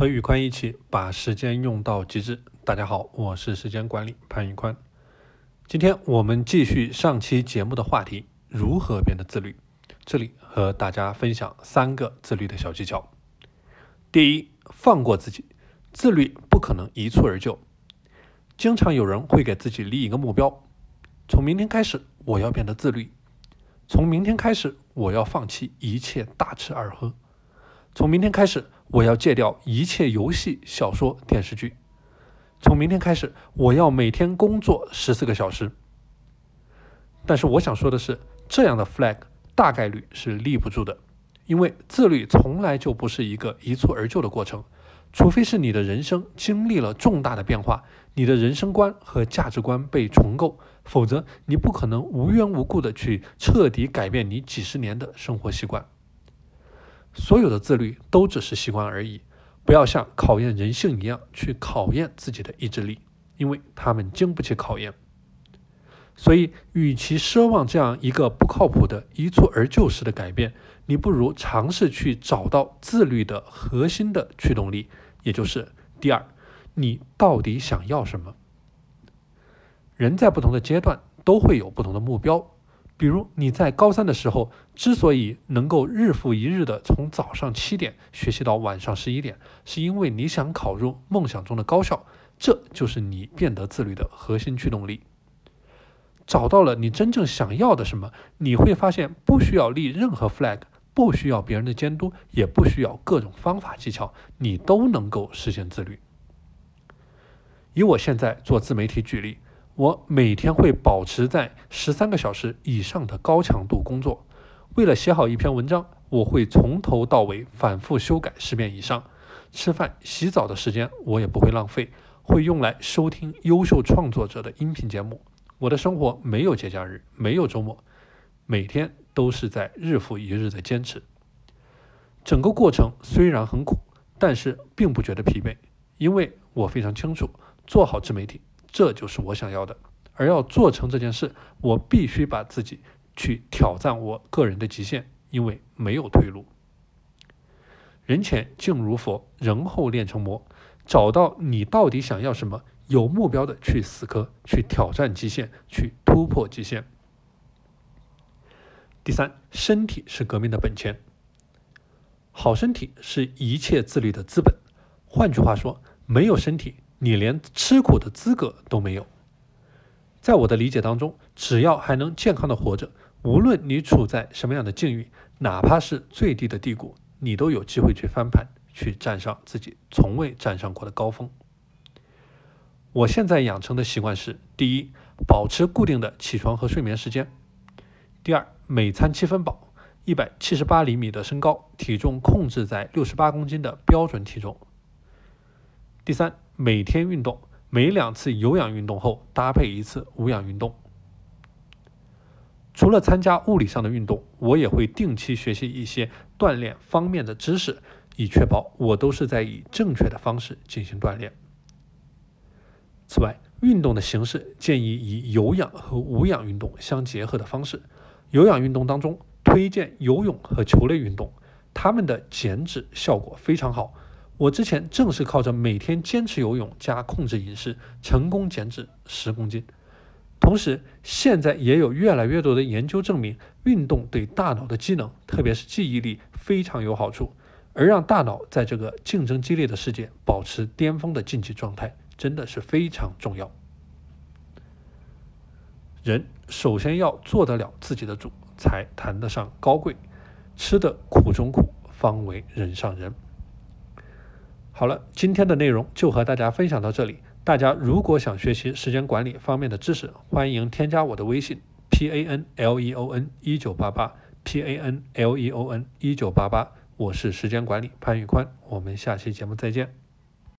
和宇宽一起把时间用到极致。大家好，我是时间管理潘宇宽。今天我们继续上期节目的话题：如何变得自律？这里和大家分享三个自律的小技巧。第一，放过自己。自律不可能一蹴而就。经常有人会给自己立一个目标：从明天开始，我要变得自律；从明天开始，我要放弃一切大吃二喝；从明天开始，我要戒掉一切游戏、小说、电视剧；从明天开始，我要每天工作十四个小时。但是我想说的是，这样的 flag 大概率是立不住的，因为自律从来就不是一个一蹴而就的过程。除非是你的人生经历了重大的变化，你的人生观和价值观被重构，否则你不可能无缘无故的去彻底改变你几十年的生活习惯。所有的自律都只是习惯而已，不要像考验人性一样去考验自己的意志力，因为他们经不起考验。所以，与其奢望这样一个不靠谱的一蹴而就式的改变，你不如尝试去找到自律的核心的驱动力，也就是第二，你到底想要什么？人在不同的阶段都会有不同的目标。比如你在高三的时候，之所以能够日复一日的从早上七点学习到晚上十一点，是因为你想考入梦想中的高校，这就是你变得自律的核心驱动力。找到了你真正想要的什么，你会发现不需要立任何 flag，不需要别人的监督，也不需要各种方法技巧，你都能够实现自律。以我现在做自媒体举例，我每天会保持在十三个小时以上的高强度工作。为了写好一篇文章，我会从头到尾反复修改十遍以上。吃饭、洗澡的时间我也不会浪费，会用来收听优秀创作者的音频节目。我的生活没有节假日，没有周末，每天都是在日复一日的坚持。整个过程虽然很苦，但是并不觉得疲惫，因为我非常清楚，做好自媒体，这就是我想要的。而要做成这件事，我必须把自己去挑战我个人的极限，因为没有退路。人前静如佛，人后练成魔。找到你到底想要什么？有目标的去死磕，去挑战极限，去突破极限。第三，身体是革命的本钱。好身体是一切自律的资本。换句话说，没有身体，你连吃苦的资格都没有。在我的理解当中，只要还能健康的活着，无论你处在什么样的境遇，哪怕是最低的低谷，你都有机会去翻盘，去站上自己从未站上过的高峰。我现在养成的习惯是：第一，保持固定的起床和睡眠时间；第二，每餐七分饱，一百七十八厘米的身高，体重控制在六十八公斤的标准体重；第三，每天运动，每两次有氧运动后搭配一次无氧运动。除了参加物理上的运动，我也会定期学习一些锻炼方面的知识，以确保我都是在以正确的方式进行锻炼。此外，运动的形式建议以有氧和无氧运动相结合的方式。有氧运动当中，推荐游泳和球类运动，它们的减脂效果非常好。我之前正是靠着每天坚持游泳加控制饮食，成功减脂十公斤。同时，现在也有越来越多的研究证明，运动对大脑的机能，特别是记忆力非常有好处。而让大脑在这个竞争激烈的世界保持巅峰的竞技状态。真的是非常重要。人首先要做得了自己的主，才谈得上高贵。吃得苦中苦，方为人上人。好了，今天的内容就和大家分享到这里。大家如果想学习时间管理方面的知识，欢迎添加我的微信 p a n l e o n 一九八八 p a n l e o n 一九八八。我是时间管理潘玉宽，我们下期节目再见。